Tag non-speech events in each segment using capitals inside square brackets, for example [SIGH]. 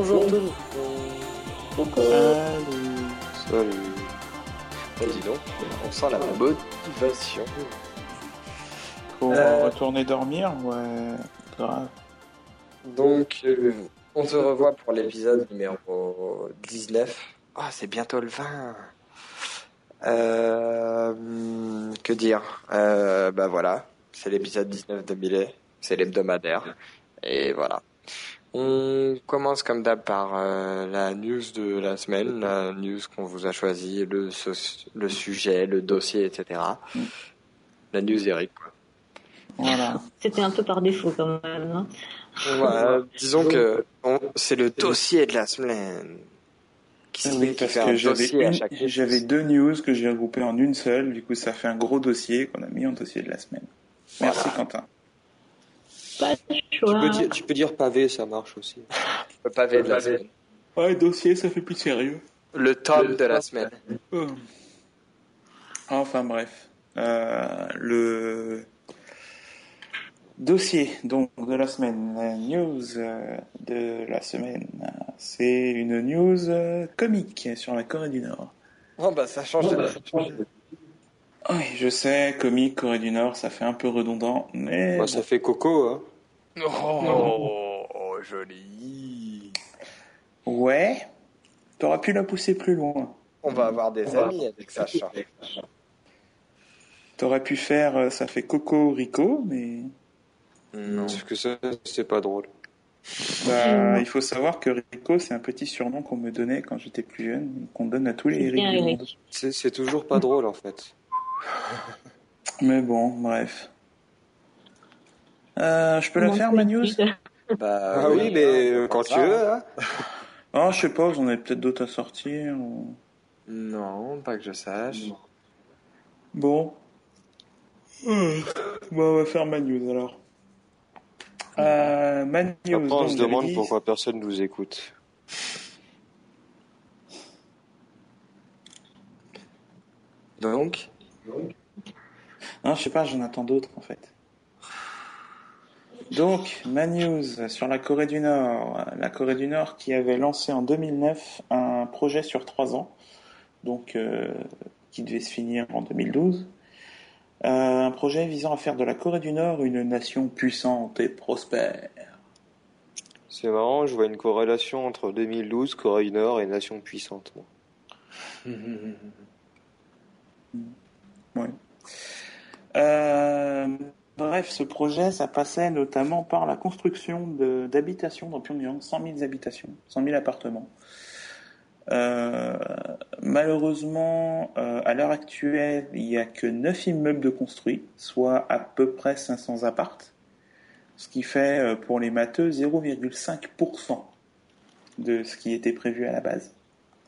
Bonjour tout le monde. Salut. Salut. Bah, dis donc, on sent la motivation. Pour Euh. retourner dormir Ouais, grave. Donc, euh, on se revoit pour l'épisode numéro 19. Ah, c'est bientôt le 20. Euh, que dire? Euh, Bah voilà, c'est l'épisode 19 de Millet, c'est l'hebdomadaire. Et voilà. On commence comme d'hab par euh, la news de la semaine, la news qu'on vous a choisi, le, so- le sujet, le dossier, etc. La news Eric. Quoi. Voilà. [LAUGHS] C'était un peu par défaut quand même. hein. Voilà, disons que c'est le dossier de la semaine. Qui, Oui, parce fait que j'avais deux news que j'ai regroupées en une seule. Du coup, ça fait un gros dossier qu'on a mis en dossier de la semaine. Merci Voilà. Quentin. Pas de Tu peux, dire, tu peux dire pavé, ça marche aussi. [LAUGHS] Le pavé de la semaine. Ouais, dossier, ça fait plus sérieux. Le tome de la semaine. Oh. Enfin bref, Euh, le dossier donc de la semaine, la news euh, de la semaine, c'est une news euh, comique sur la Corée du Nord. Oh bah ça change de Oui, je sais, comique Corée du Nord, ça fait un peu redondant, mais Moi, ça fait coco, hein. Oh, oh, joli. ouais, t'aurais pu la pousser plus loin. On va avoir des amis avec Sacha. T'aurais pu faire, euh, ça fait Coco Rico, mais Non. Parce que ça, c'est pas drôle. bah, il faut savoir que Rico, c'est un petit surnom qu'on me donnait quand j'étais plus jeune, qu'on donne à tous les. C'est c'est toujours pas drôle, en fait. Mais bon, bref. Euh, je peux la faire, ma news? [LAUGHS] Bah ah oui, mais euh, quand tu veux, hein. Oh, je sais pas, vous en avez peut-être d'autres à sortir. ou- Non, pas que je sache. Bon. Bon, on va faire ma news alors. Euh, ma news. Après, on donc, se j'avais demande dit- pourquoi personne nous écoute. Donc, Non, je sais pas, j'en attends d'autres en fait. Donc, ma news sur la Corée du Nord. La Corée du Nord qui avait lancé en 2009 un projet sur trois ans, donc euh, qui devait se finir en 2012. Euh, un projet visant à faire de la Corée du Nord une nation puissante et prospère. C'est marrant, je vois une corrélation entre 2012, Corée du Nord et Nation puissante. [LAUGHS] Ouais. Euh, bref, ce projet, ça passait notamment par la construction d'habitations dans Pyongyang, 100 000 habitations, 100 000 appartements. Euh, malheureusement, euh, à l'heure actuelle, il n'y a que 9 immeubles de construits, soit à peu près 500 appartes, ce qui fait euh, pour les matheux 0,5% de ce qui était prévu à la base.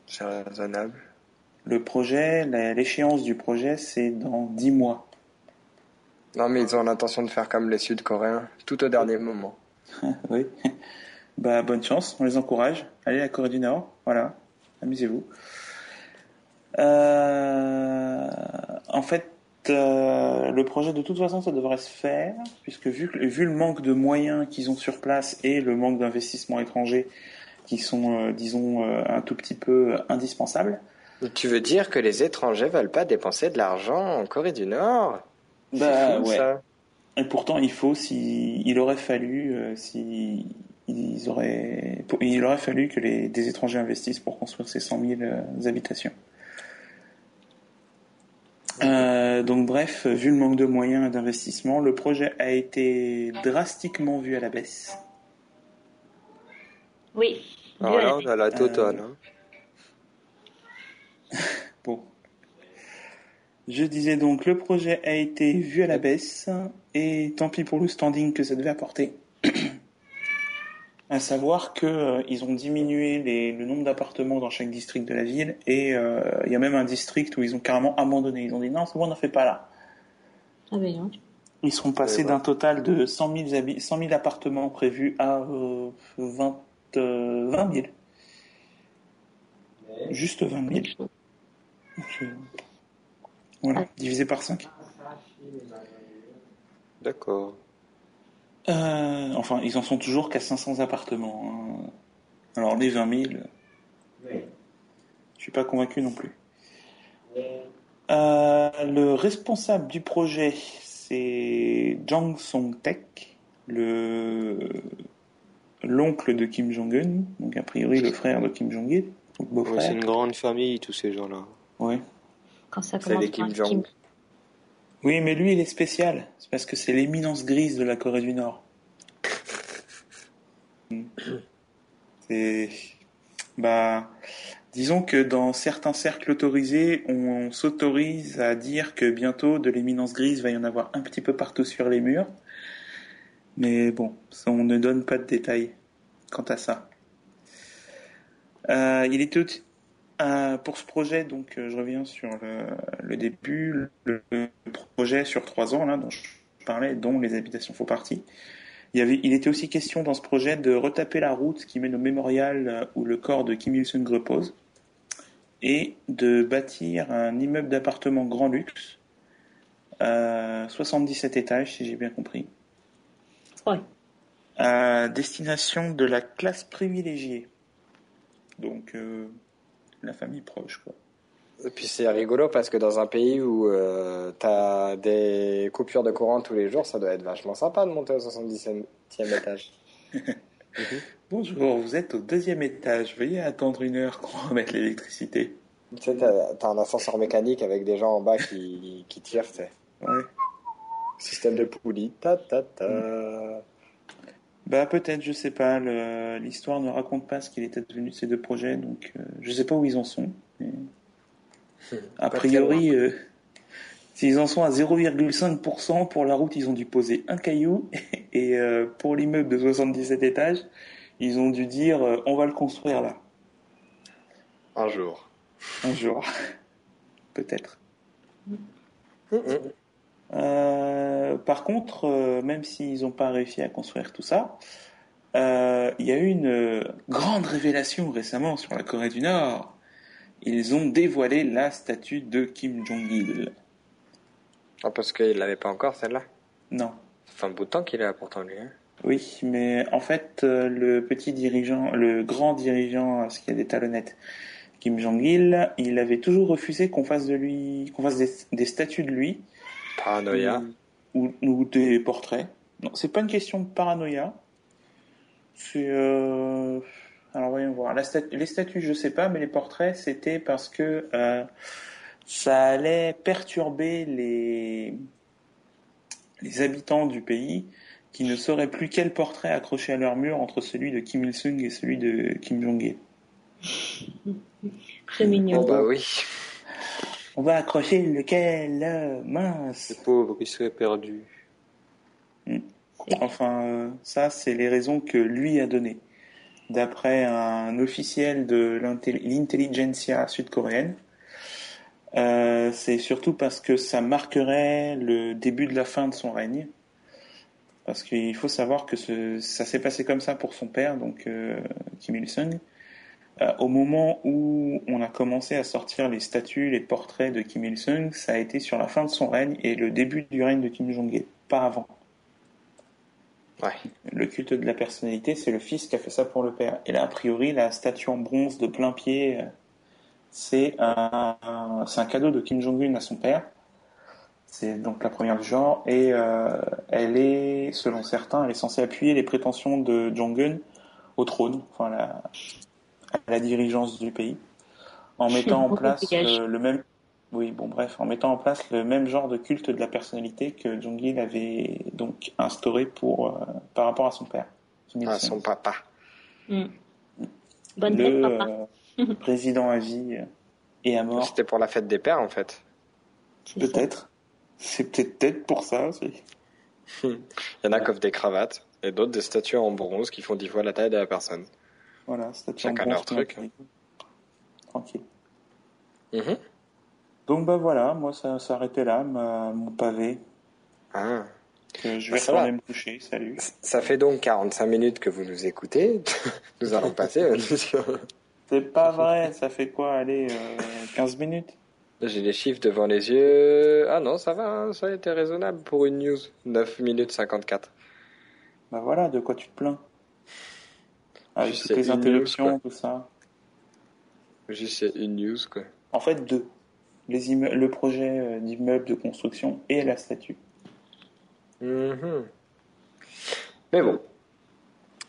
c'est raisonnable. Le projet, l'échéance du projet, c'est dans 10 mois. Non, mais ils ont l'intention de faire comme les Sud-Coréens, tout au dernier moment. [LAUGHS] oui. Bah, bonne chance, on les encourage. Allez, la Corée du Nord, voilà, amusez-vous. Euh, en fait, euh, le projet, de toute façon, ça devrait se faire, puisque vu, que- vu le manque de moyens qu'ils ont sur place et le manque d'investissements étrangers qui sont, euh, disons, euh, un tout petit peu indispensables, Tu veux dire que les étrangers veulent pas dépenser de l'argent en Corée du Nord? Bah fou, ouais. ça. Et pourtant, il faut, si, il aurait fallu, euh, si, ils auraient, il aurait fallu que les, des étrangers investissent pour construire ces 100 000 euh, habitations. Euh, donc bref, vu le manque de moyens et d'investissement, le projet a été drastiquement vu à la baisse. Oui. Alors là, on a la totale. hein. Bon. Je disais donc, le projet a été vu à la baisse, et tant pis pour le standing que ça devait apporter. [CLEARS THROAT] à savoir que euh, ils ont diminué les- le nombre d'appartements dans chaque district de la ville, et euh, il y a même un district où ils ont carrément abandonné. Ils ont dit non, c'est bon, on n'en fait pas là. Ah ben non. Ils seront passés Eh ben. d'un total de 100 000, habi- 100 000 appartements prévus à euh, 20, euh, 20 000. Juste 20 000. Donc, euh, Voilà, divisé par 5. D'accord. Euh, enfin, ils en sont toujours qu'à 500 appartements. hein. Alors les 20 000, je suis pas convaincu non plus. Euh, le responsable du projet, c'est Jang Song-taek, le l'oncle de Kim Jong-un, donc a priori le frère de Kim Jong-il, Ouais, c'est une grande famille, tous ces gens-là. Ouais. Quand ça commence Kim Jong. Oui, mais lui, il est spécial. C'est parce que c'est l'éminence grise de la Corée du Nord. [COUGHS] C'est. Bah. Disons que dans certains cercles autorisés, on s'autorise à dire que bientôt de l'éminence grise va y en avoir un petit peu partout sur les murs. Mais bon, ça, on ne donne pas de détails quant à ça. Euh, il était euh, pour ce projet, donc euh, je reviens sur le, le début, le, le projet sur trois ans là dont je parlais, dont les habitations font partie. Il, y avait, il était aussi question dans ce projet de retaper la route qui mène au mémorial euh, où le corps de Kim Il-sung repose et de bâtir un immeuble d'appartement grand luxe, euh, 77 étages si j'ai bien compris, Ouais. à destination de la classe privilégiée. Donc euh, la famille proche quoi. Et puis c'est rigolo parce que dans un pays où euh, t'as des coupures de courant tous les jours, ça doit être vachement sympa de monter au 77e étage. [LAUGHS] Bonjour, vous êtes au deuxième étage. Veuillez attendre une heure qu'on remette [LAUGHS] l'électricité. Tu sais, t'as un ascenseur mécanique avec des gens en bas qui, qui tirent, tu sais. Ouais. Système de poulie. Ta, ta, ta. Bah peut-être, je sais pas. L'histoire ne raconte pas ce qu'il était devenu de ces deux projets, donc euh, je sais pas où ils en sont. mais A priori, euh, s'ils en sont à 0,5% pour la route, ils ont dû poser un caillou, [LAUGHS] et euh, pour l'immeuble de 77 étages, ils ont dû dire euh, on va le construire là, Un jour. un jour. [LAUGHS] peut-être. Mhm. Euh, par contre, euh, même s'ils n'ont pas réussi à construire tout ça, euh, il y a eu une grande révélation récemment sur la Corée du Nord. Ils ont dévoilé la statue de Kim Jong-il. Ah, parce qu'il l'avait pas encore, celle-là? Non. Ça fait un bout de temps qu'il est là pourtant, lui. hein. Oui, mais en fait, le petit dirigeant, le grand dirigeant, ce qui a des talonnettes, Kim Jong-il, il avait toujours refusé qu'on fasse de lui, qu'on fasse des, des statues de lui Paranoïa. ou, ou des portraits. Non, c'est pas une question de paranoïa. C'est euh... alors voyons voir. La Les statues, je sais pas, mais les portraits, c'était parce que euh, ça allait perturber les les habitants du pays qui ne sauraient plus quel portrait accrocher à leur mur entre celui de Kim Il-sung et celui de Kim Jong-il. C'est mignon. Bon, bah oui. On va accrocher lequel euh, Mince. Les pauvres, ils seraient perdus. Enfin, euh, ça, c'est les raisons que lui a données. D'après un officiel de l'intel- l'intelligentsia sud-coréenne, Euh, c'est surtout parce que ça marquerait le début de la fin de son règne. Parce qu'il faut savoir que ce- ça s'est passé comme ça pour son père, donc euh, Kim Il-sung. Euh, au moment où on a commencé à sortir les statues, les portraits de Kim Il-sung, ça a été sur la fin de son règne et le début du règne de Kim Jong-il, pas avant. Ouais. Le culte de la personnalité, c'est le fils qui a fait ça pour le père. Et là, a priori, la statue en bronze de plein pied, euh, c'est un, un- c'est un cadeau de Kim Jong-un à son père. C'est donc la première du genre. Et euh, elle est, selon certains, elle est censée appuyer les prétentions de Jong-un au trône, enfin la, à la dirigeance du pays, en mettant en place pièges. le, le même, oui, bon bref, en mettant en place le même genre de culte de la personnalité que Jong-il avait donc instauré pour euh, par rapport à son père. Il-sung. son papa. Mm. Bonne le fête, papa. euh, [LAUGHS] président à vie euh, et à mort. C'était pour la fête des pères, en fait. Peut-être. C'est peut-être peut-être pour ça aussi. [LAUGHS] Il y en a qui offrent des cravates et d'autres des statues en bronze qui font dix fois la taille de la personne. Voilà, statue Chacun leur truc. Tranquille. Mhm. Donc bah voilà, moi ça s'arrêtait là, ma- mon pavé. Ah. Que je Bah, vais ça retourner va. me coucher. Salut. Ça fait donc 45 minutes que vous nous écoutez. [LAUGHS] nous allons passer. C'est pas vrai, ça fait quoi Allez, euh, 15 minutes? J'ai les chiffres devant les yeux. Ah non, ça va, hein, ça a été raisonnable pour une news. 9 minutes 54. Bah voilà, de quoi tu te plains? Avec Juste toutes les interruptions, news, tout ça. Juste c'est une news quoi. En fait, deux. Les imme- le projet euh, d'immeuble de construction et la statue. Mhm. Mais bon.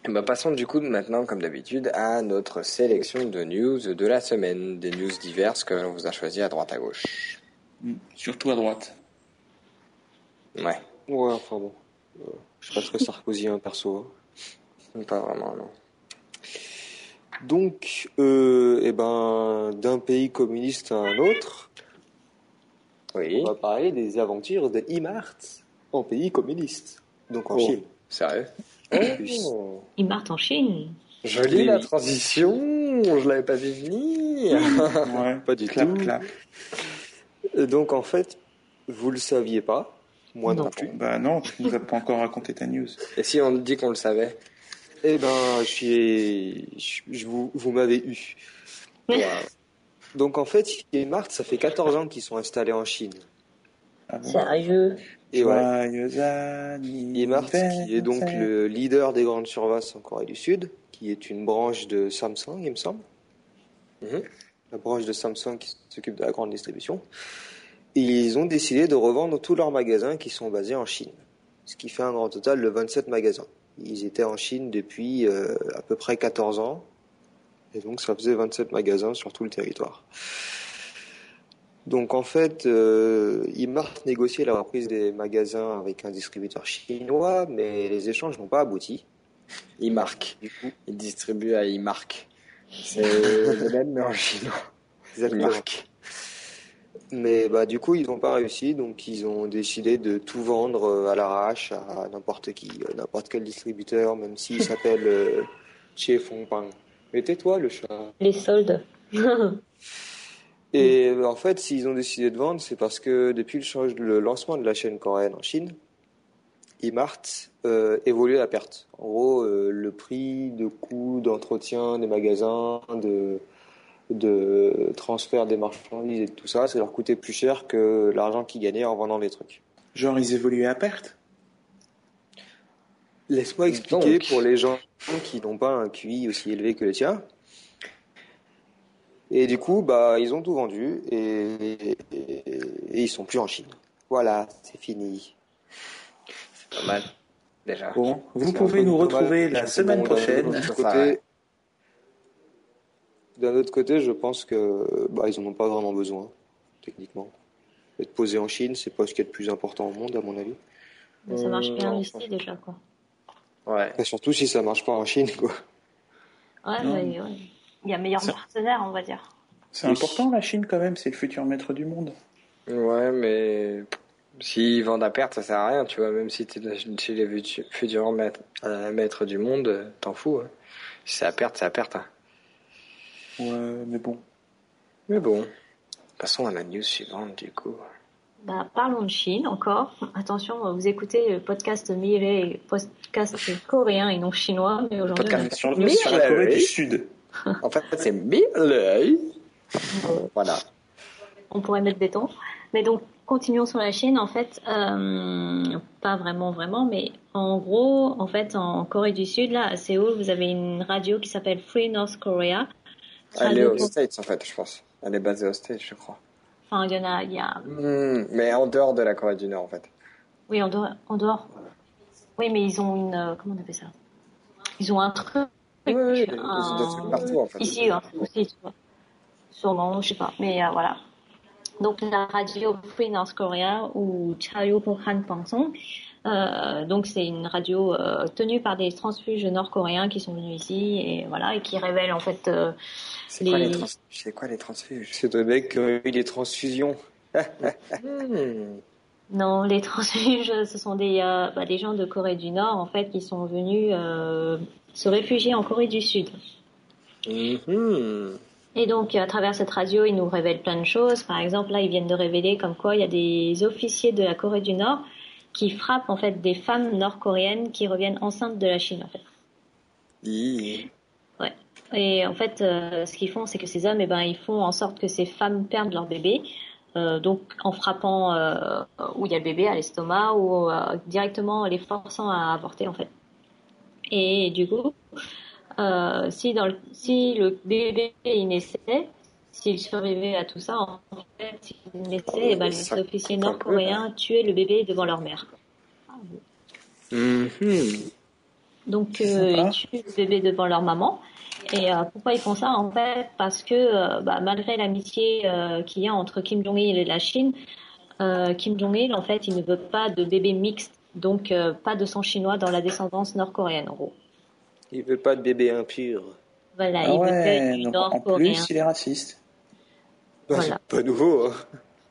Ben, passons du coup maintenant, comme d'habitude, à notre sélection de news de la semaine. Des news diverses que l'on vous a choisies à droite à gauche. Mm. Surtout à droite. Ouais. Ouais, enfin bon. Euh, je suis pas très sarkozien perso. hein. Pas vraiment, non. Donc, euh, eh ben, d'un pays communiste à un autre, Oui. on va parler des aventures de Imart en pays communiste. Donc en Oh. Chine. Sérieux? Oh. Ils martent en Chine. Jolie Oui. la transition, je l'avais pas vu venir. [LAUGHS] Ouais. Pas du clap, tout. clap. Et Donc en fait, vous le saviez pas, moi non, Non. plus. Bah non, tu nous as pas encore raconté ta news. Et si on dit qu'on le savait? Eh ben, je suis, je, je vous, vous m'avez eu. Donc en fait, Imart, ça fait 14 ans qu'ils sont installés en Chine. Ah bon Sérieux? Et anniversaire. qui est donc le leader des grandes surfaces en Corée du Sud, qui est une branche de Samsung, il me semble. Mhm. La branche de Samsung qui s'occupe de la grande distribution. Et ils ont décidé de revendre tous leurs magasins qui sont basés en Chine. Ce qui fait un grand total de 27 magasins. Ils étaient en Chine depuis euh, à peu près 14 ans. Et donc ça faisait 27 magasins sur tout le territoire. Donc en fait, euh, Imart négociait la reprise des magasins avec un distributeur chinois, mais les échanges n'ont pas abouti. Coup, Il distribue à il marque. C'est [LAUGHS] le même mais en chinois. Exactement. marque. Mais bah du coup ils n'ont pas réussi, donc ils ont décidé de tout vendre euh, à l'arrache à n'importe qui, euh, n'importe quel distributeur, même s'il [LAUGHS] s'appelle euh, Che Fongpang. Mais tais-toi le chat. Les soldes. [LAUGHS] Et euh, en fait, s'ils ont décidé de vendre, c'est parce que depuis le, change- le lancement de la chaîne coréenne en Chine, Imart euh, évolue à perte. En gros, euh, le prix de coût d'entretien des magasins, de, de transfert des marchandises et tout ça, ça leur coûtait plus cher que l'argent qu'ils gagnaient en vendant les trucs. Genre, ils évoluaient à perte? Laisse-moi expliquer Donc. pour les gens qui n'ont pas un QI aussi élevé que le tien. Et du coup, bah, ils ont tout vendu et, et, et ils sont plus en Chine. Voilà, c'est fini. Pas mal. Déjà. Bon, vous C'est pouvez nous retrouver la semaine prochaine. côté-. D'un autre côté, je pense que bah, ils en ont pas vraiment besoin, techniquement. Être posé en Chine, c'est pas ce qu'il y a de plus important au monde, à mon avis. Ça marche bien non, ici déjà, quoi. Ouais. Et surtout si ça marche pas en Chine, quoi. Ouais, mais ouais. il y a meilleur Ça- partenaire, on va dire. C'est Oui. important la Chine quand même, c'est le futur maître du monde. Ouais, mais s'ils vendent à perte, ça sert à rien, tu vois. Même si t'es dans- chez les futu- futurs maîtres, euh, maîtres du monde, euh, t'en fous. hein. Si c'est à perte, c'est à perte. hein. Ouais, mais bon. Mais bon, passons à la news suivante du coup. Bah, parlons de Chine encore. Attention, vous écoutez le podcast Mireille, podcast coréen et non chinois, mais aujourd'hui, Podcast Sur, sur la Corée du Sud. En fait, c'est Miley. Voilà. on pourrait mettre béton. Mais donc, continuons sur la Chine. En fait, euh, pas vraiment, vraiment, mais en gros, en fait, en Corée du Sud, là, à Séoul, vous avez une radio qui s'appelle Free North Korea. Elle est aux States en fait, je pense. Elle est basée aux States, je crois. Enfin, il y en a, y a, Hmm, mais en dehors de la Corée du Nord en fait. oui, en dehors, en dehors. Oui, mais ils ont une, euh, comment on appelle ça? Ils ont un truc. Oui, oui, ils ont des trucs partout en fait. Ici, hein, aussi, tu vois. sûrement, je sais pas, mais euh, voilà. Donc la radio Free North Korea ou Han Pangsong, euh, donc c'est une radio euh, tenue par des transfuges nord-coréens qui sont venus ici et voilà et qui révèlent en fait euh, C'est quoi les- trans... c'est quoi les transfuges? C'est des mecs qui ont eu des transfusions. Hmm. [LAUGHS] non les transfuges ce sont des euh, bah, des gens de Corée du Nord en fait qui sont venus euh, se réfugier en Corée du Sud. Mhm. Et donc, à travers cette radio, ils nous révèlent plein de choses. Par exemple, là, ils viennent de révéler comme quoi il y a des officiers de la Corée du Nord qui frappent en fait des femmes nord-coréennes qui reviennent enceintes de la Chine en fait. Hi. Ouais. Et en fait, euh, ce qu'ils font, c'est que ces hommes, eh ben, ils font en sorte que ces femmes perdent leur bébé. Euh, donc, en frappant euh, où il y a le bébé à l'estomac ou euh, directement les forçant à avorter en fait. Et du coup, euh, si, dans le, si le bébé il naissait, s'il survivait à tout ça, en fait, s'il naissait, eh ben, les officiers nord-coréens tuaient le bébé devant leur mère. Mhm. Donc, euh, ils tuent le bébé devant leur maman. Et euh, pourquoi ils font ça En fait, parce que euh, bah, malgré l'amitié qu'il y a entre Kim Jong-il et la Chine, Kim Jong-il, en fait, il ne veut pas de bébé mixte, donc pas de sang chinois dans la descendance nord-coréenne, en gros. Il veut pas de bébé impur. Voilà, Ah il veut ouais, que du donc en plus, il est raciste. Bah, Voilà. C'est pas nouveau. hein.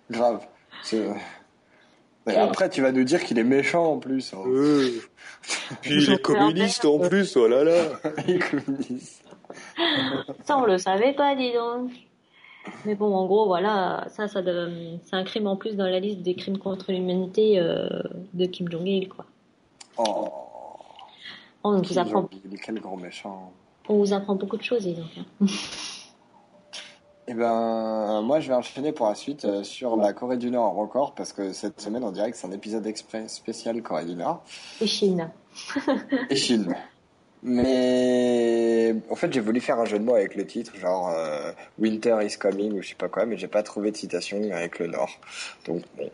Grave. Mais après, tu vas nous dire qu'il est méchant en plus. hein. Euh. Puis il est communiste en plus, oh là là. [LAUGHS] Il est communiste. Ça, on le savait pas, dis donc. Mais bon, en gros, voilà, ça, ça, c'est un crime en plus dans la liste des crimes contre l'humanité euh, de Kim Jong-il, quoi. Oh, On vous Kim apprend, Jong-il, quel grand méchant. on vous apprend beaucoup de choses, donc. hein. Eh ben, moi, je vais enchaîner pour la suite euh, sur la Corée du Nord encore, parce que cette semaine, on dirait que c'est un épisode exprès spécial Corée du Nord Et Chine. et Chine. Mais en fait, j'ai voulu faire un jeu de mots avec le titre, genre euh, Winter is coming ou je sais pas quoi, mais j'ai pas trouvé de citation avec le Nord. Donc bon.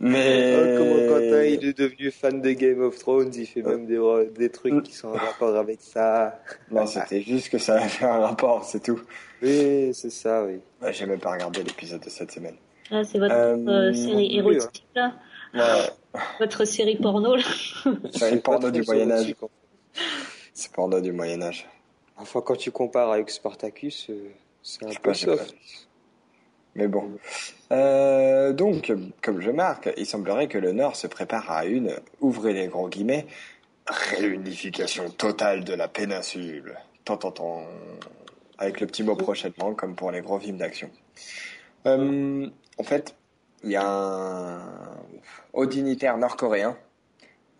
Mais Oh, comment Quentin il est devenu fan de Game of Thrones, il fait même des, des trucs qui sont en rapport avec ça. non, c'était juste que ça avait un rapport, c'est tout. Oui, c'est ça, oui. Ouais, J'ai même pas regardé l'épisode de cette semaine. Ah, c'est votre Euh, euh, série oui, érotique, là Ouais, Votre série porno, là [LAUGHS] c'est une porno du trop Moyen sur- Âge. C'est porno du Moyen Âge. Enfin, quand tu compares avec Spartacus, euh, c'est un peu soft. Mais bon. Euh, donc, comme je marque, il semblerait que le Nord se prépare à une, ouvrez les gros guillemets, réunification totale de la péninsule. Tant, tant, tant. Avec le petit mot prochainement, comme pour les gros films d'action. Euh, en fait, il y a un haut dignitaire nord-coréen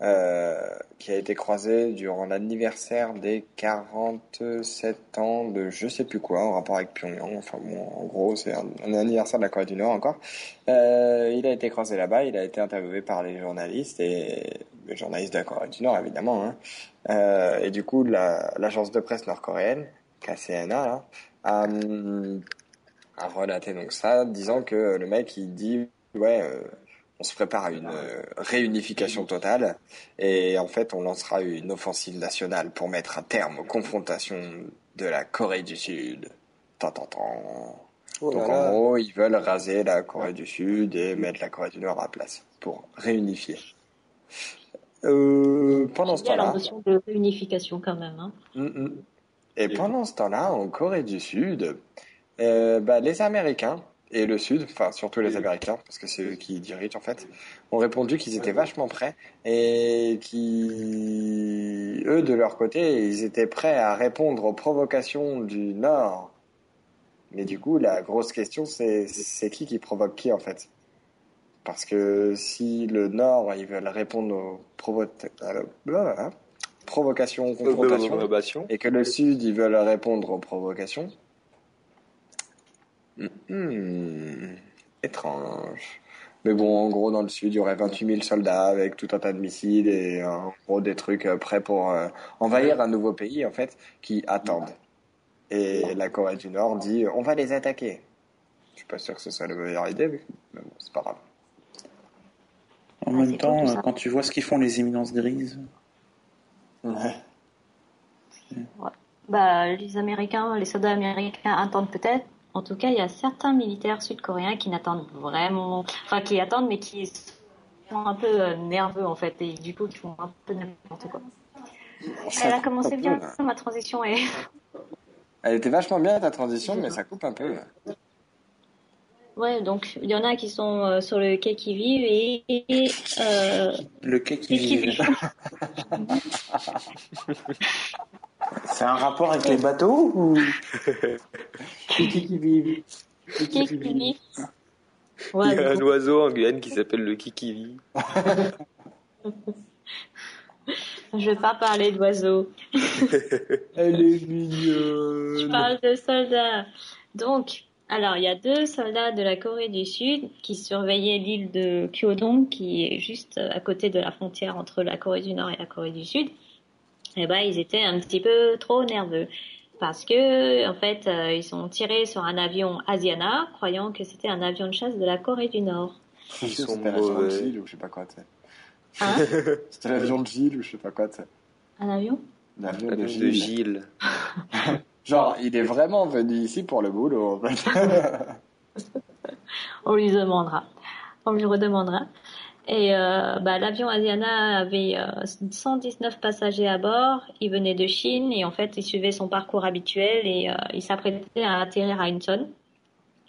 euh, qui a été croisé durant l'anniversaire des 47 ans de je sais plus quoi en rapport avec Pyongyang. Enfin bon, en gros, c'est un, anniversaire de la Corée du Nord encore. Euh, il a été croisé là-bas, il a été interviewé par les journalistes et les journalistes de la Corée du Nord évidemment. Hein. Euh, et du coup, la- l'agence de presse nord-coréenne, KCNA, hum, a relaté donc ça, disant que le mec il dit ouais. On se prépare à une euh, réunification totale et en fait on lancera une offensive nationale pour mettre un terme aux confrontations de la Corée du Sud. Tant, tant, tant. Oh Donc en gros, ils veulent raser la Corée du Sud et mettre la Corée du Nord à la place pour réunifier. Euh, pendant ce Il y a la temps-là, notion de réunification, quand même. Hein. Mm, mm. Et pendant ce temps-là, en Corée du Sud, euh, bah, les Américains et le Sud, enfin surtout les Américains, parce que c'est eux qui dirigent en fait, ont répondu qu'ils étaient vachement prêts et qui, eux de leur côté, ils étaient prêts à répondre aux provocations du Nord. Mais du coup, la grosse question, c'est c'est qui qui provoque qui en fait Parce que si le Nord, ils veulent répondre aux provo- euh, provocations, confrontations, et que le Sud, ils veulent répondre aux provocations. Hmm, étrange. Mais bon, en gros, dans le Sud, il y aurait 28 000 soldats avec tout un tas de missiles et en gros des trucs euh, prêts pour euh, envahir un nouveau pays, en fait, qui attendent. Et la Corée du Nord dit on va les attaquer. Je suis pas sûr que ce soit la meilleure idée, mais mais bon, c'est pas grave. En même temps, euh, quand tu vois ce qu'ils font les éminences grises, Bah, les Américains, les soldats américains attendent peut-être. En tout cas, il y a certains militaires sud-coréens qui n'attendent vraiment, enfin qui attendent, mais qui sont un peu euh, nerveux en fait, et du coup qui font un peu n'importe quoi. Elle a commencé bien, ma transition est. Elle était vachement bien ta transition, mais ça coupe un peu. Ouais, donc il y en a qui sont euh, sur le quai qui vivent et, et, euh, le quai qui qui vive. vivent. [LAUGHS] C'est un rapport avec les bateaux ou qui qui vive Quai qui vivent? Il y a un oiseau en Guyane qui s'appelle le kikivi. [LAUGHS] je vais pas parler d'oiseaux. [LAUGHS] Elle est Je mignonne. parle de soldats. Donc, alors, il y a deux soldats de la Corée du Sud qui surveillaient l'île de Kyodong, qui est juste à côté de la frontière entre la Corée du Nord et la Corée du Sud. eh ben ils étaient un petit peu trop nerveux parce que en fait euh, ils sont tirés sur un avion Asiana croyant que c'était un avion de chasse de la Corée du Nord. C'était sont l'avion de mauvais. Gilles ou je sais pas quoi, tu sais. Hein [LAUGHS] C'était l'avion de Gilles ou je sais pas quoi, tu sais. un avion? L'avion La de de Gilles. [LAUGHS] Genre, il est vraiment venu ici pour le boulot. [LAUGHS] On lui demandera. On lui redemandera. Et euh, bah, l'avion Asiana avait euh, 119 passagers à bord. Il venait de Chine et en fait, il suivait son parcours habituel et euh, il s'apprêtait à atterrir à Incheon.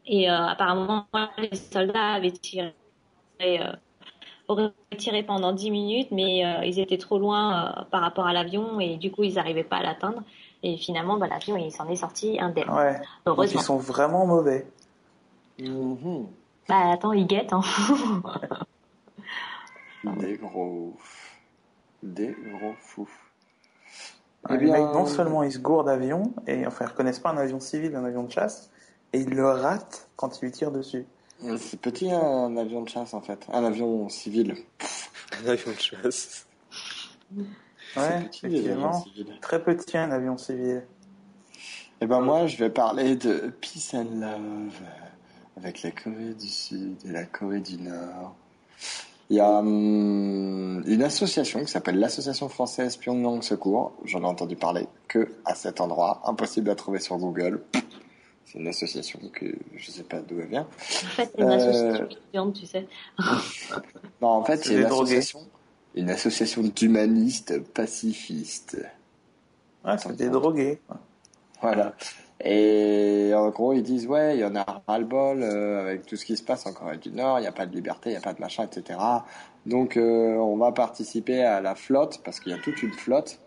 Et euh, apparemment, les soldats avaient tiré, euh, auraient tiré pendant 10 minutes, mais euh, ils étaient trop loin euh, par rapport à l'avion et du coup, ils n'arrivaient pas à l'atteindre. Et finalement, bah, l'avion, il s'en est sorti indemne. Ouais. Donc Heureusement. ils sont vraiment mauvais. Mhm. Bah attends, ils guettent. Hein. [LAUGHS] Des gros. Des gros fous. Ouais, Eh les bien- mecs, non seulement ils se gourent d'avion, et enfin ils reconnaissent pas un avion civil d'un avion de chasse, et ils le ratent quand ils lui tirent dessus. C'est petit un avion de chasse en fait, un avion civil. [LAUGHS] Un avion de chasse. [LAUGHS] Ouais, petit, avions effectivement. Très petit un avion civil. Et ben moi je vais parler de Peace and Love avec la Corée du Sud et la Corée du Nord. Il y a hum, une association qui s'appelle l'Association française Pyongyang Secours. J'en ai entendu parler que à cet endroit, impossible à trouver sur Google. C'est une association que je sais pas d'où elle vient. En fait, c'est une Euh, association étudiante, tu sais. Non, en fait, C'est une association, une association d'humanistes pacifistes. Ouais, c'est des drogués. Voilà. Et en gros, ils disent, ouais, il y en a ras-le-bol euh, avec tout ce qui se passe en Corée du Nord, il n'y a pas de liberté, il n'y a pas de machin, etc. Donc, euh, on va participer à la flotte, parce qu'il y a toute une flotte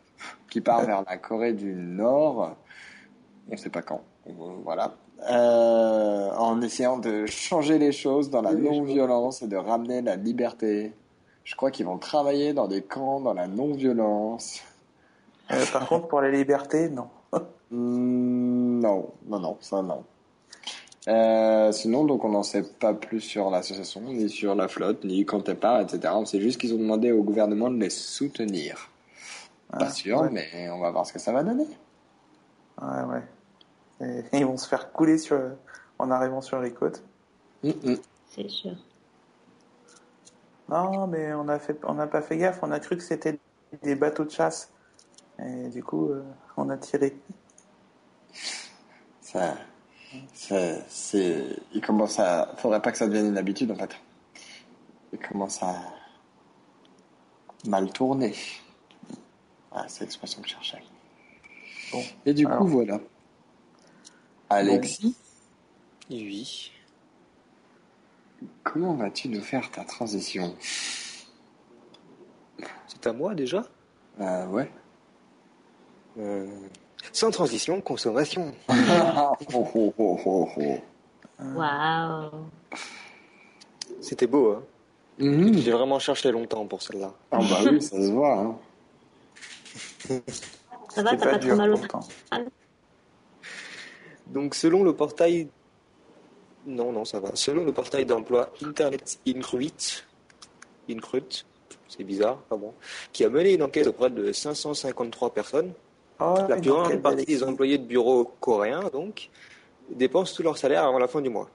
qui part vers la Corée du Nord. On ne sait pas quand. Voilà. Euh, en essayant de changer les choses dans la non-violence et de ramener la liberté. Je crois qu'ils vont travailler dans des camps dans la non-violence. Euh, par contre, pour la liberté, non. [LAUGHS] Hmm, non, non, non, ça non. Euh, sinon, donc on n'en sait pas plus sur l'association, ni sur la flotte, ni quand elle part, etc. On sait juste qu'ils ont demandé au gouvernement de les soutenir. Pas Ah, sûr, ouais. mais on va voir ce que ça va donner. Ouais, ouais. Et [LAUGHS] ils vont se faire couler sur, en arrivant sur les côtes. Hmm, hmm. C'est sûr. Non, mais on a fait, on n'a pas fait gaffe. On a cru que c'était des bateaux de chasse. Et du coup, euh, on a tiré. Ça, ça, c'est, il commence à, faudrait pas que ça devienne une habitude en fait. Il commence à mal tourner. Ah, c'est l'expression que je cherchais. Bon. Et du Alors. coup, voilà. Alexis, Oui. Comment vas-tu nous faire ta transition C'est à moi déjà Euh, ouais. Euh, Sans transition, consommation. [LAUGHS] oh, oh, oh, oh. Waouh. C'était beau, hein Mhm. J'ai vraiment cherché longtemps pour celle-là. Ah bah oui, ça se voit. Hein. Ça va, t'as pas pas trop mal au. Donc, selon le portail. Non, non, ça va. Selon le portail d'emploi Internet Incrut, Incrut, c'est bizarre, pas bon, qui a mené une enquête auprès de 553 personnes, Oh, la plus grande partie des employés de bureaux coréens, donc, dépensent tout leur salaire avant la fin du mois.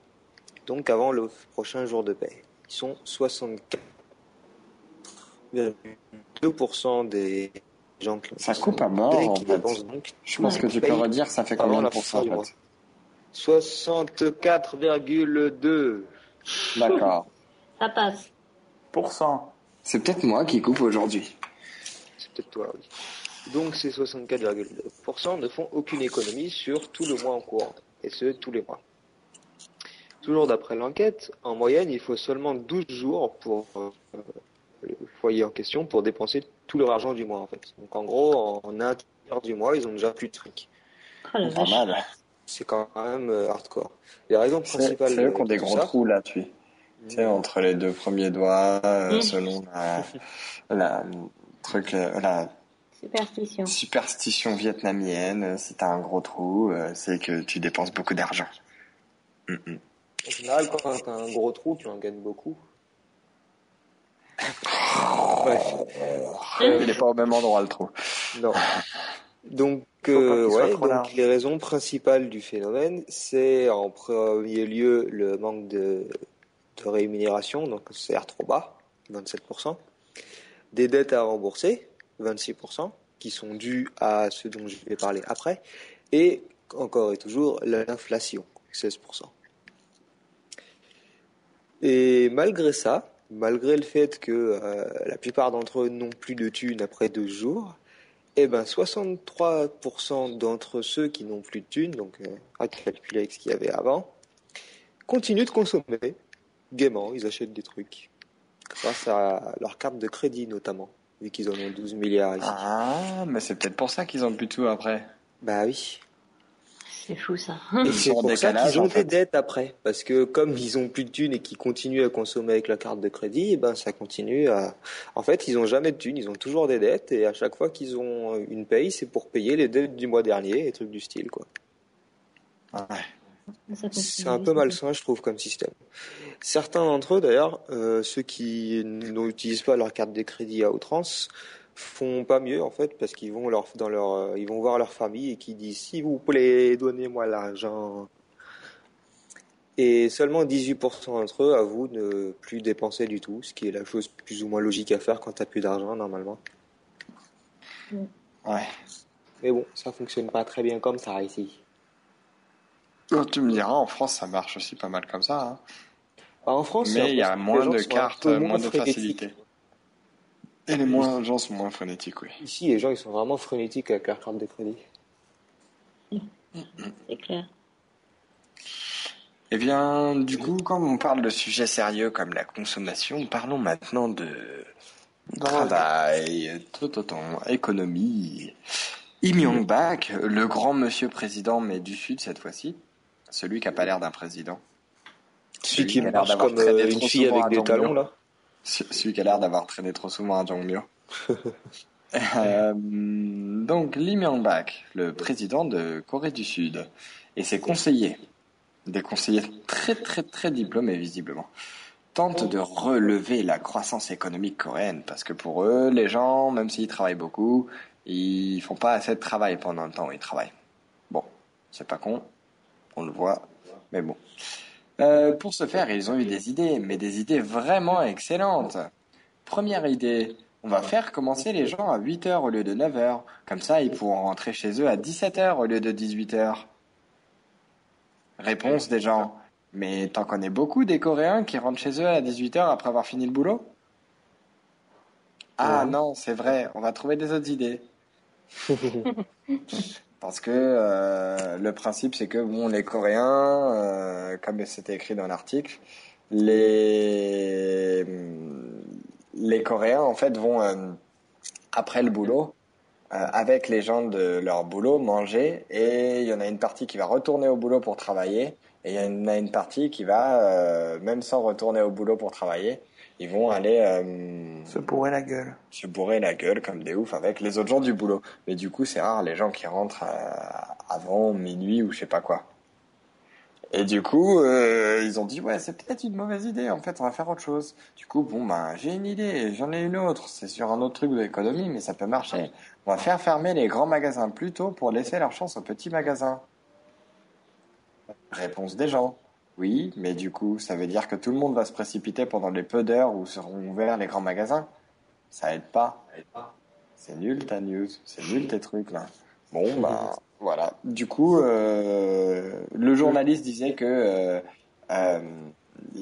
Donc, avant le prochain jour de paie. Ils sont 64,2% des gens qui Ça coupe à mort, en fait. donc Je pense que tu peux redire, ça fait combien de pourcents en mois. fait? 64,2. D'accord. Ça passe. Pourcent. C'est peut-être moi qui coupe aujourd'hui. C'est peut-être toi, oui. Donc ces 64,2% ne font aucune économie sur tout le mois en cours, et ce, tous les mois. Toujours d'après l'enquête, en moyenne, il faut seulement 12 jours pour euh, le foyer en question pour dépenser tout leur argent du mois, en fait. Donc en gros, en, en un tiers du mois, ils ont déjà plus de fric. Oh Pas mal. C'est quand même euh, hardcore. Les raisons principales c'est eux qui ont des gros ça- trous là, tu Tu sais, entre les deux premiers doigts, euh, Mm. selon la, la, truc, euh, la Superstition. superstition vietnamienne, si t'as un gros trou, euh, c'est que tu dépenses beaucoup d'argent. Mm, mm. En général, quand t'as un gros trou, tu en gagnes beaucoup. [LAUGHS] Il n'est pas au même endroit le trou. Non. Donc, Ouais, donc large. les raisons principales du phénomène, c'est en premier lieu le manque de, de rémunération, donc CR trop bas, 27%, des dettes à rembourser, 26%, qui sont dues à ce dont je vais parler après, et encore et toujours l'inflation, 16%. Et malgré ça, malgré le fait que euh, la plupart d'entre eux n'ont plus de thunes après deux jours, eh ben 63% d'entre ceux qui n'ont plus de thunes, donc euh, à calculer avec ce qu'il y avait avant, continuent de consommer gaiement, ils achètent des trucs grâce à leur carte de crédit notamment, vu qu'ils en ont 12 milliards ici. Ah, mais c'est peut-être pour ça qu'ils ont plus tout après. Bah oui. C'est fou ça. Et Ils [LAUGHS] c'est pour ça qu'ils ont en des dettes après. Parce que comme ils ont plus de thunes et qu'ils continuent à consommer avec la carte de crédit, eh ben ça continue à... En fait, ils ont jamais de thunes, ils ont toujours des dettes et à chaque fois qu'ils ont une paye, c'est pour payer les dettes du mois dernier et trucs du style, quoi. Ça C'est un peu malsain, je trouve, comme système. Certains d'entre eux, d'ailleurs, euh, ceux qui n'utilisent pas leur carte de crédit à outrance, font pas mieux en fait parce qu'ils vont leur dans leur euh, ils vont voir leur famille et qui disent s'il vous plaît donnez-moi l'argent et seulement 18% d'entre eux avouent ne plus dépenser du tout ce qui est la chose plus ou moins logique à faire quand t'as plus d'argent normalement Ouais. mais bon ça fonctionne pas très bien comme ça ici Oh, tu me diras, en France, ça marche aussi pas mal comme ça. hein. Bah, en France Mais il y a moins de cartes, peu moins de frénétiques. Et les moins, gens sont moins frénétiques, oui. ici les gens ils sont vraiment frénétiques avec leur carte de crédit C'est clair. Eh bien, du coup, comme on parle de sujets sérieux comme la consommation, parlons maintenant de travail, tout autant, économie. Im Myung-bak, le grand monsieur président, mais du Sud cette fois-ci, celui qui a pas l'air d'un président. celui qui qui a l'air marche comme euh, une fille avec des talons là Celui qui a l'air d'avoir traîné trop souvent à Jongmyo. [LAUGHS] Euh, donc, Lee Myung-bak, le président de Corée du Sud, et ses conseillers, des conseillers très très très diplômés visiblement, tentent de relever la croissance économique coréenne parce que pour eux, les gens, même s'ils travaillent beaucoup, ils font pas assez de travail pendant le temps où ils travaillent. Bon, c'est pas con, on le voit, mais bon. Euh, pour ce faire, ils ont eu des idées, mais des idées vraiment excellentes. Première idée, on va faire commencer les gens à 8 heures au lieu de 9 heures. Comme ça, ils pourront rentrer chez eux à 17 heures au lieu de 18 heures. Réponse des gens. Mais t'en connais beaucoup des Coréens qui rentrent chez eux à 18 heures après avoir fini le boulot? Ah non, c'est vrai, on va trouver des autres idées. [LAUGHS] Parce que euh, le principe, c'est que bon, les Coréens, euh, comme c'était écrit dans l'article, les les Coréens en fait vont euh, après le boulot avec les gens de leur boulot manger et il y en a une partie qui va retourner au boulot pour travailler et il y en a une partie qui va même sans retourner au boulot pour travailler, ils vont aller euh, Se bourrer la gueule. se bourrer la gueule comme des oufs avec les autres gens du boulot. Mais du coup, c'est rare les gens qui rentrent euh, avant minuit ou je sais pas quoi. Et du coup, euh, ils ont dit ouais, c'est peut-être une mauvaise idée. En fait, on va faire autre chose. Du coup, bon ben, j'ai une idée, j'en ai une autre. C'est sur un autre truc de l'économie, mais ça peut marcher. On va faire fermer les grands magasins plus tôt pour laisser leur chance aux petits magasins. Réponse des gens. Oui, mais du coup, ça veut dire que tout le monde va se précipiter pendant les peu d'heures où seront ouverts les grands magasins. Ça aide pas. C'est nul ta news, c'est nul tes trucs là. Bon bah voilà. Du coup, euh, le journaliste disait que euh, euh,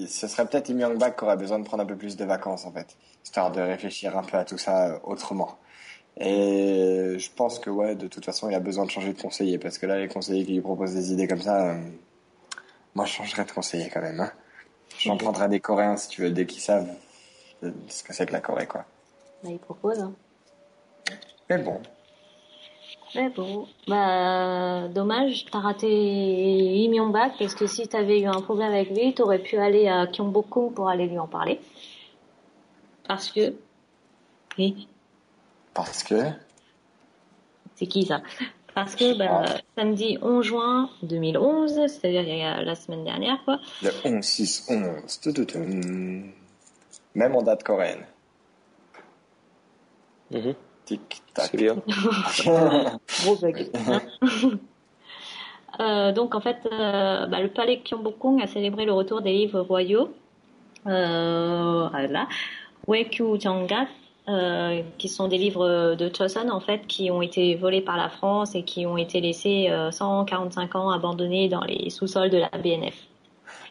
ce serait peut-être Im Myung-bak qui aurait besoin de prendre un peu plus de vacances en fait, histoire de réfléchir un peu à tout ça autrement. Et je pense que ouais, de toute façon, il a besoin de changer de conseiller parce que là, les conseillers qui lui proposent des idées comme ça, moi, je changerais de conseiller quand même. Hein. J'en prendrais des Coréens si tu veux, dès qu'ils savent euh, ce que c'est que la Corée, quoi. Bah, il propose. Hein. Mais bon, Mais bon, bah dommage, t'as raté Im Myung-bak parce que si t'avais eu un problème avec lui, t'aurais pu aller à Gyeongbokgung pour aller lui en parler. Parce que, oui, parce que? C'est qui ça? Parce que bah, samedi 11 juin 2011, c'est-à-dire il y a la semaine dernière quoi, le 11-6-11, tout, tout, tout, même en date coréenne. Mhm. Tic-tac. C'est bien. [LAUGHS] Gros bug. Euh, donc en fait, euh, bah, le palais Gyeongbokgung a célébré le retour des livres royaux. Euh, voilà. Wekyu Jangat, euh, qui sont des livres de Chosun en fait, qui ont été volés par la France et qui ont été laissés euh, 145 ans abandonnés dans les sous-sols de la BNF.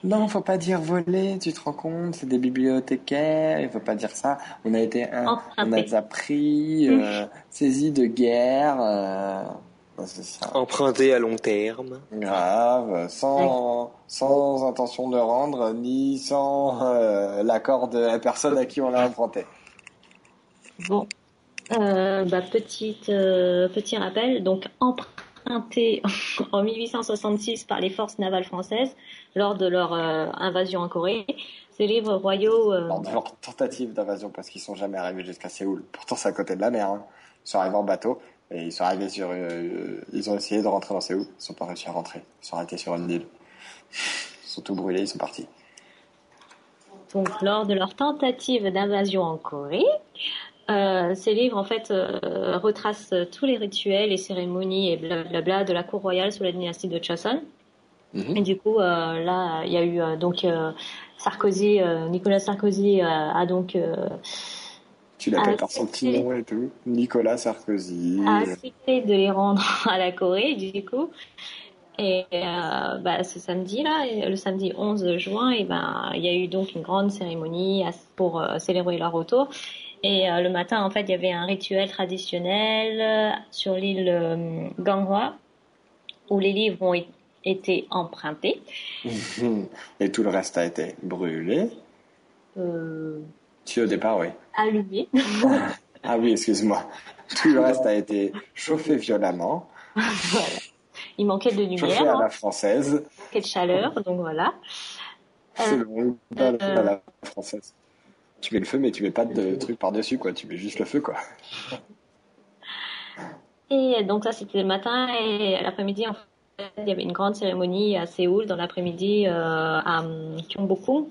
Non, faut pas dire voler, tu te rends compte, c'est des bibliothécaires, il faut pas dire ça. On a été, un, on a Emprunté. déjà pris, euh, [LAUGHS] saisi de guerre, euh, ça. Emprunté à long terme. Grave, sans, sans intention de rendre, ni sans euh, l'accord de la personne à qui on l'a emprunté. Bon, euh, bah, petite, euh, petit rappel, donc emprunté [LAUGHS] en 1866 par les forces navales françaises lors de leur euh, invasion en Corée. Ces livres royaux, Lors de leur tentative d'invasion, parce qu'ils sont jamais arrivés jusqu'à Séoul. Pourtant, c'est à côté de la mer. Hein. Ils sont arrivés en bateau et ils sont arrivés sur. ils ont essayé de rentrer dans Séoul. Ils sont pas réussi à rentrer. Ils sont arrêtés sur une île. Ils sont tout brûlés. Ils sont partis. donc lors de leur tentative d'invasion en Corée, euh, ces livres en fait euh, retracent tous les rituels et cérémonies et blablabla de la cour royale sous la dynastie de Chosun. Mhm. Et du coup, euh, là, il y a eu euh, donc euh, Sarkozy, euh, Nicolas Sarkozy euh, a donc euh, Tu l'appelles par son petit nom et tout. Nicolas Sarkozy. a accepté de les rendre [LAUGHS] à la Corée, du coup. Et euh, bah, ce samedi là, le samedi 11 juin, et ben il y a eu donc une grande cérémonie pour euh, célébrer leur retour. Et euh, le matin, en fait, il y avait un rituel traditionnel euh, sur l'île euh, Ganghwa où les livres ont été empruntés. [LAUGHS] Et tout le reste a été brûlé. Euh, Tu au départ, oui. allumés. [LAUGHS] Ah oui, excuse-moi. Tout le reste a été chauffé violemment, voilà. Il manquait de chauffé lumière, à hein, la française. il manquait de chaleur, donc voilà. C'est le bon à euh, la française. Tu mets le feu, mais tu mets pas de truc par-dessus, quoi. Tu mets juste le feu, quoi. Et donc ça c'était le matin et l'après-midi il y avait une grande cérémonie à Séoul dans l'après-midi euh, à Gyeongbokgung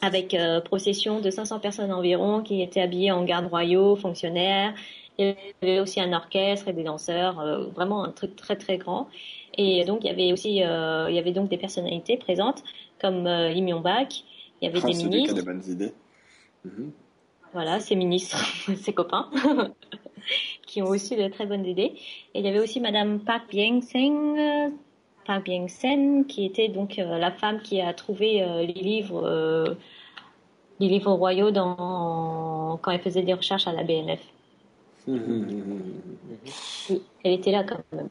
avec euh, procession de 500 personnes environ qui étaient habillées en gardes royaux, fonctionnaires. Il y avait aussi un orchestre et des danseurs, euh, vraiment un truc très très grand. Et donc il y avait aussi euh, il y avait donc des personnalités présentes comme euh, Lee Myung-bak, il y avait Ah, des celui qui a ministres, des bonnes idées. Mhm. voilà, ses ministres, [LAUGHS] ses copains, [LAUGHS] qui ont aussi de très bonnes idées. Et il y avait aussi Madame Park Byung-seng, euh, Park Byung-sen, qui était donc euh, la femme qui a trouvé euh, les livres, euh, les livres royaux dans quand elle faisait des recherches à la BNF. Oui, elle était là quand même.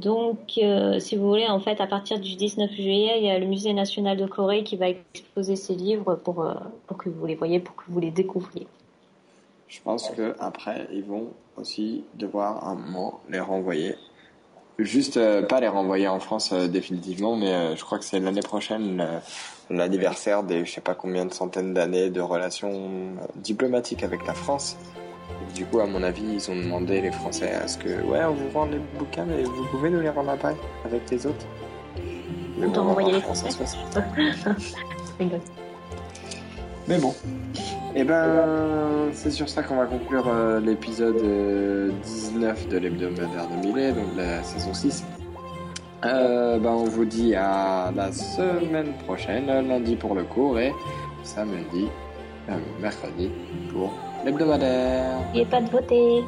Donc, euh, si vous voulez, en fait, à partir du 19 juillet, il y a le Musée national de Corée qui va exposer ses livres pour, euh, pour que vous les voyez, pour que vous les découvriez. Je pense que après ils vont aussi devoir à un moment les renvoyer. Juste euh, pas les renvoyer en France définitivement, mais je crois que c'est l'année prochaine l'anniversaire des je sais pas combien de centaines d'années de relations diplomatiques avec la France. Du coup, à mon avis, ils ont demandé les Français à ce que ouais, on vous rend les bouquins, mais vous pouvez nous les rendre après avec les autres. Mais bon, on voir les. Rigole. [LAUGHS] Mais bon. Et ben, c'est sur ça qu'on va conclure euh, l'épisode euh, 19 de l'hebdomadaire de Millet, donc de la saison 6. Euh, ben, on vous dit à la semaine prochaine, lundi pour le cours et samedi, euh, mercredi pour l'hebdomadaire. N'oubliez pas de voter.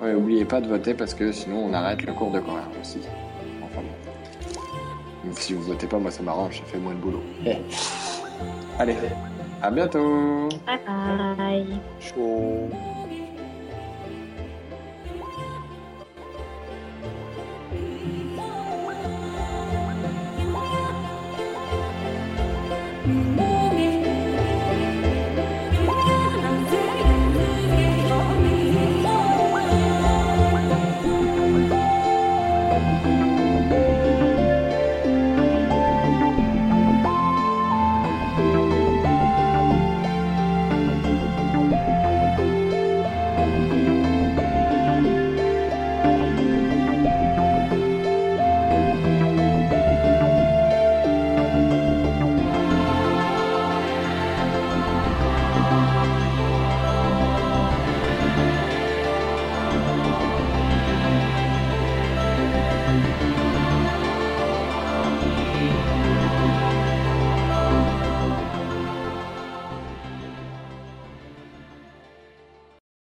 Ouais, oubliez pas de voter parce que sinon on arrête le cours de coréen aussi. Enfin bon. Si vous votez pas, moi ça m'arrange, ça fait moins de boulot. Eh. Allez, à bientôt Bye bye. Chaud.